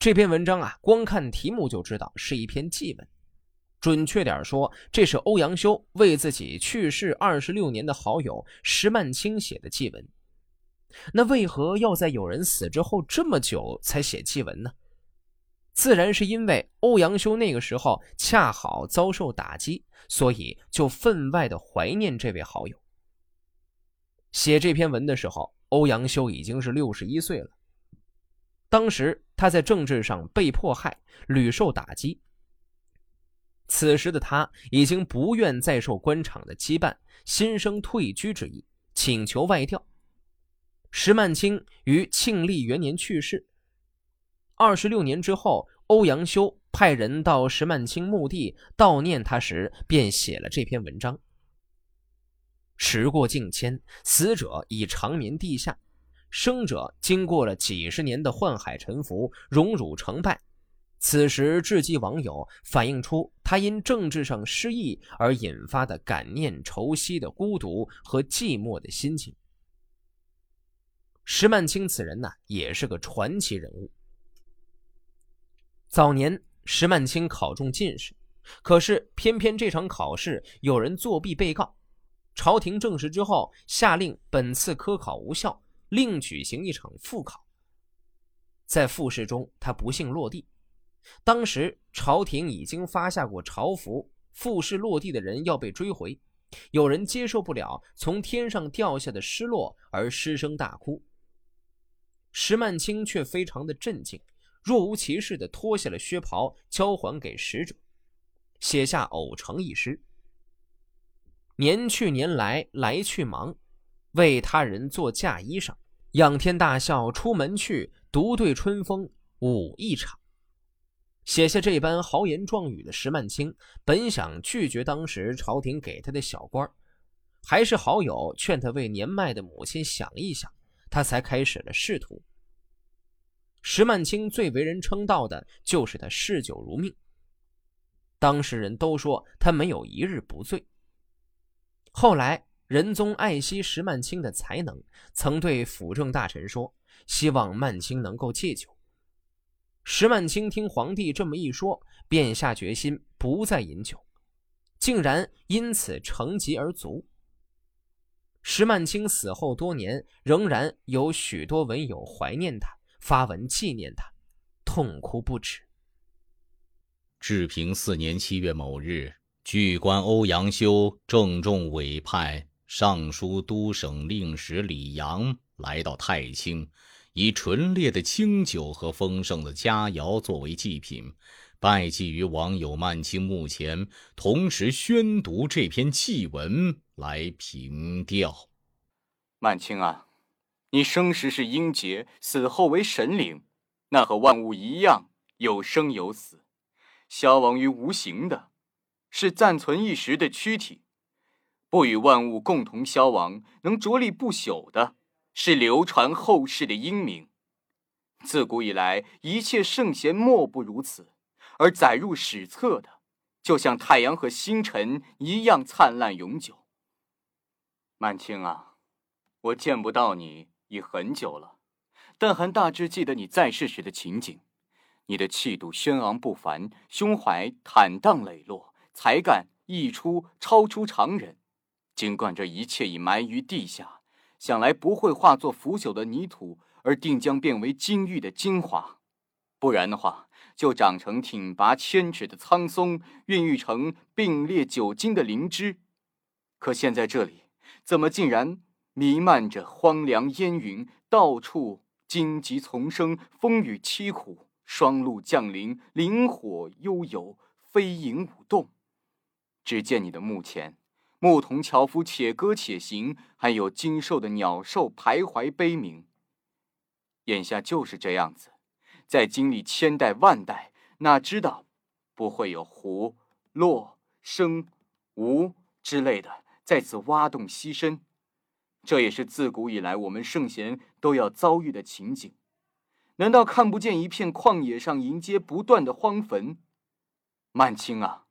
这篇文章啊，光看题目就知道是一篇祭文。准确点说，这是欧阳修为自己去世二十六年的好友石曼青写的祭文。那为何要在有人死之后这么久才写祭文呢？自然是因为欧阳修那个时候恰好遭受打击，所以就分外的怀念这位好友。写这篇文的时候，欧阳修已经是六十一岁了。当时他在政治上被迫害，屡受打击。此时的他已经不愿再受官场的羁绊，心生退居之意，请求外调。石曼青于庆历元年去世。二十六年之后，欧阳修派人到石曼青墓地悼念他时，便写了这篇文章。时过境迁，死者已长眠地下，生者经过了几十年的宦海沉浮，荣辱成败。此时，志积网友反映出他因政治上失意而引发的感念愁惜的孤独和寂寞的心情。石曼青此人呢，也是个传奇人物。早年，石曼青考中进士，可是偏偏这场考试有人作弊被告，朝廷证实之后，下令本次科考无效，另举行一场复考。在复试中，他不幸落地。当时朝廷已经发下过朝符，复试落地的人要被追回。有人接受不了从天上掉下的失落而失声大哭。石曼青却非常的镇静，若无其事地脱下了靴袍，交还给使者，写下《偶成》一诗：“年去年来来去忙，为他人做嫁衣裳。仰天大笑出门去，独对春风舞一场。”写下这般豪言壮语的石曼青，本想拒绝当时朝廷给他的小官还是好友劝他为年迈的母亲想一想，他才开始了仕途。石曼青最为人称道的就是他嗜酒如命，当时人都说他没有一日不醉。后来仁宗爱惜石曼青的才能，曾对辅政大臣说，希望曼青能够戒酒。石曼青听皇帝这么一说，便下决心不再饮酒，竟然因此成疾而卒。石曼青死后多年，仍然有许多文友怀念他，发文纪念他，痛哭不止。治平四年七月某日，据官欧阳修郑重委派尚书都省令史李阳来到太清。以纯烈的清酒和丰盛的佳肴作为祭品，拜祭于王友曼青墓前，同时宣读这篇祭文来凭吊。曼青啊，你生时是英杰，死后为神灵，那和万物一样，有生有死，消亡于无形的，是暂存一时的躯体；不与万物共同消亡，能着力不朽的。是流传后世的英名。自古以来，一切圣贤莫不如此，而载入史册的，就像太阳和星辰一样灿烂永久。曼青啊，我见不到你已很久了，但还大致记得你在世时的情景。你的气度轩昂不凡，胸怀坦荡磊落，才干溢出超出常人。尽管这一切已埋于地下。想来不会化作腐朽的泥土，而定将变为金玉的精华，不然的话，就长成挺拔千尺的苍松，孕育成并列九斤的灵芝。可现在这里，怎么竟然弥漫着荒凉烟云？到处荆棘丛生，风雨凄苦，霜露降临，灵火悠游，飞影舞动。只见你的墓前。牧童樵夫且歌且行，还有精瘦的鸟兽徘徊悲鸣。眼下就是这样子，在经历千代万代，哪知道不会有胡、洛、生、吴之类的在此挖洞栖身？这也是自古以来我们圣贤都要遭遇的情景。难道看不见一片旷野上迎接不断的荒坟？曼青啊，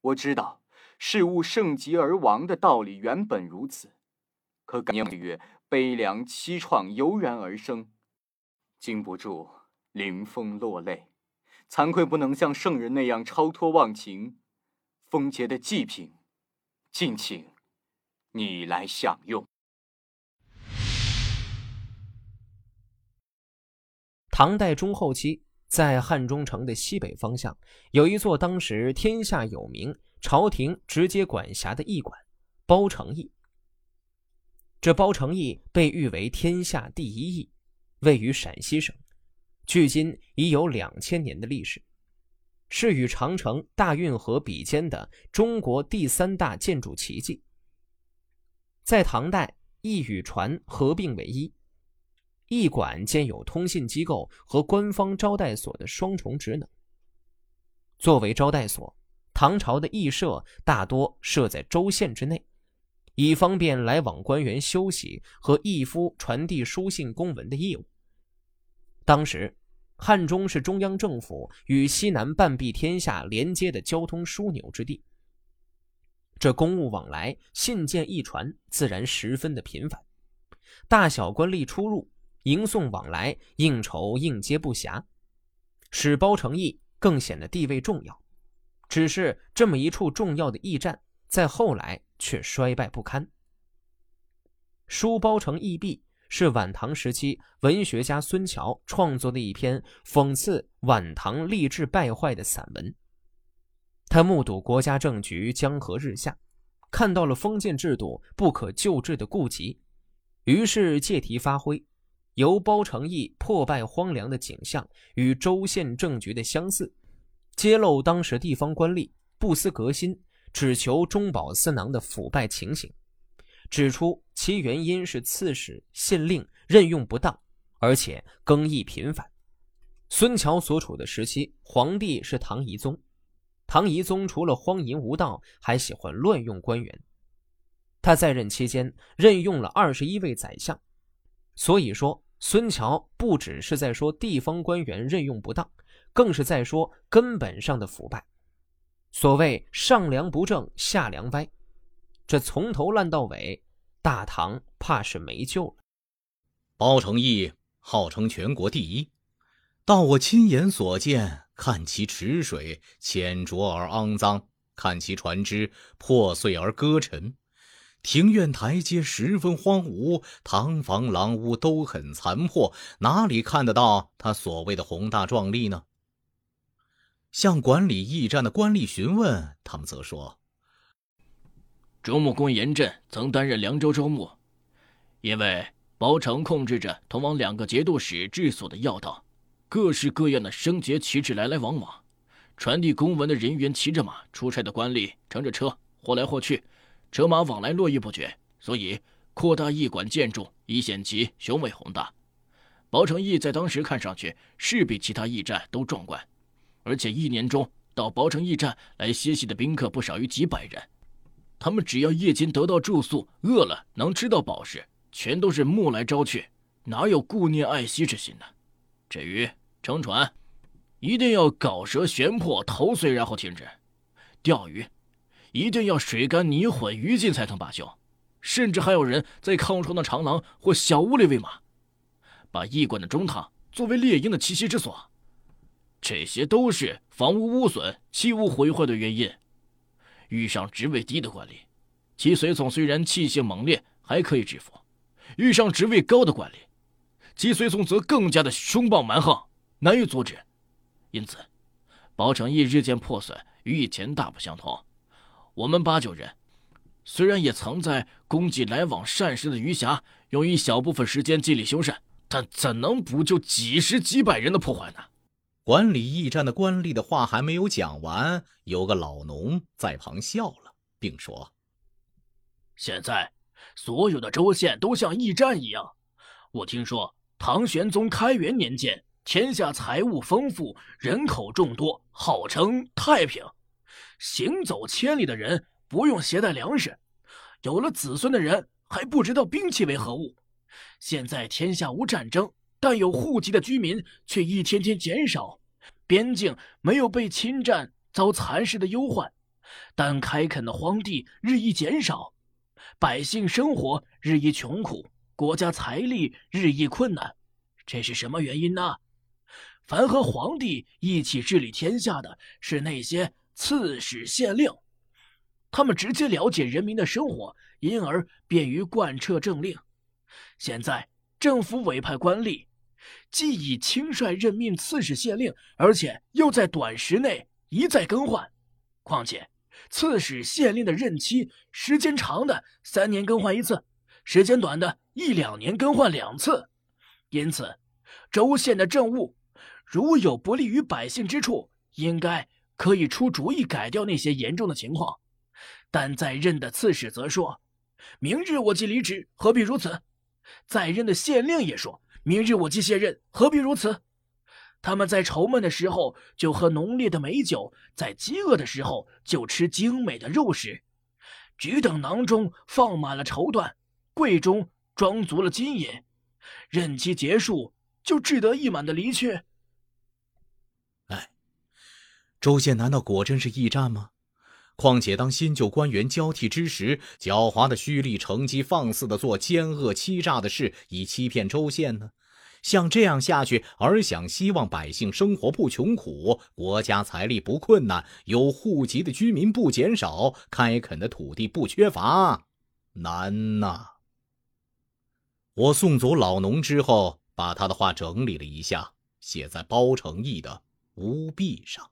我知道。事物盛极而亡的道理原本如此，可感念月悲凉凄怆油然而生，经不住临风落泪，惭愧不能像圣人那样超脱忘情。丰杰的祭品，敬请你来享用。唐代中后期，在汉中城的西北方向，有一座当时天下有名、朝廷直接管辖的驿馆——包城驿。这包城驿被誉为天下第一驿，位于陕西省，距今已有两千年的历史，是与长城、大运河比肩的中国第三大建筑奇迹。在唐代，驿与船合并为一。驿馆兼有通信机构和官方招待所的双重职能。作为招待所，唐朝的驿社大多设在州县之内，以方便来往官员休息和驿夫传递书信公文的义务。当时，汉中是中央政府与西南半壁天下连接的交通枢纽之地，这公务往来、信件、一传自然十分的频繁，大小官吏出入。迎送往来、应酬应接不暇，使包城驿更显得地位重要。只是这么一处重要的驿站，在后来却衰败不堪。书包城驿壁是晚唐时期文学家孙桥创作的一篇讽刺晚唐吏治败坏的散文。他目睹国家政局江河日下，看到了封建制度不可救治的痼疾，于是借题发挥。由包城驿破败荒凉的景象与州县政局的相似，揭露当时地方官吏不思革新、只求中饱私囊的腐败情形，指出其原因是刺史、县令任用不当，而且更易频繁。孙桥所处的时期，皇帝是唐懿宗，唐懿宗除了荒淫无道，还喜欢乱用官员。他在任期间任用了二十一位宰相，所以说。孙桥不只是在说地方官员任用不当，更是在说根本上的腐败。所谓上梁不正下梁歪，这从头烂到尾，大唐怕是没救了。包城驿号称全国第一，到我亲眼所见，看其池水浅浊而肮脏，看其船只破碎而搁沉。庭院台阶十分荒芜，堂房廊屋都很残破，哪里看得到他所谓的宏大壮丽呢？向管理驿站的官吏询问，他们则说：州牧公严震曾担任凉州州牧，因为包城控制着通往两个节度使治所的要道，各式各样的升节旗帜来来往往，传递公文的人员骑着马，出差的官吏乘着车，或来或去。车马往来络绎不绝，所以扩大驿馆建筑以显其雄伟宏大。包城驿在当时看上去是比其他驿站都壮观，而且一年中到包城驿站来歇息的宾客不少于几百人。他们只要夜间得到住宿，饿了能吃到饱食，全都是慕来招去，哪有顾念爱惜之心呢？至于乘船，一定要搞蛇悬破头碎，然后停止钓鱼。一定要水干泥混鱼尽才能罢休，甚至还有人在炕窗的长廊或小屋里喂马，把驿馆的中堂作为猎鹰的栖息之所。这些都是房屋污损、器物毁坏的原因。遇上职位低的官吏，其随从虽然气性猛烈，还可以制服；遇上职位高的官吏，其随从则更加的凶暴蛮横，难以阻止。因此，包城驿日渐破损，与以前大不相同。我们八九人，虽然也曾在供给来往膳食的余暇，用一小部分时间尽力修缮，但怎能补救几十几百人的破坏呢？管理驿站的官吏的话还没有讲完，有个老农在旁笑了，并说：“现在所有的州县都像驿站一样。我听说唐玄宗开元年间，天下财物丰富，人口众多，号称太平。”行走千里的人不用携带粮食，有了子孙的人还不知道兵器为何物。现在天下无战争，但有户籍的居民却一天天减少，边境没有被侵占遭蚕食的忧患，但开垦的荒地日益减少，百姓生活日益穷苦，国家财力日益困难，这是什么原因呢？凡和皇帝一起治理天下的是那些刺史县令，他们直接了解人民的生活，因而便于贯彻政令。现在政府委派官吏，既已轻率任命刺史县令，而且又在短时内一再更换。况且，刺史县令的任期时间长的三年更换一次，时间短的一两年更换两次。因此，州县的政务如有不利于百姓之处，应该可以出主意改掉那些严重的情况。但在任的刺史则说：“明日我即离职，何必如此？”在任的县令也说：“明日我即卸任，何必如此？”他们在愁闷的时候就喝浓烈的美酒，在饥饿的时候就吃精美的肉食，只等囊中放满了绸缎，柜中装足了金银。任期结束，就志得意满的离去。哎，周县难道果真是驿站吗？况且，当新旧官员交替之时，狡猾的胥吏乘机放肆的做奸恶欺诈的事，以欺骗州县呢？像这样下去，而想希望百姓生活不穷苦，国家财力不困难，有户籍的居民不减少，开垦的土地不缺乏，难呐！我送走老农之后，把他的话整理了一下，写在包成义的屋壁上。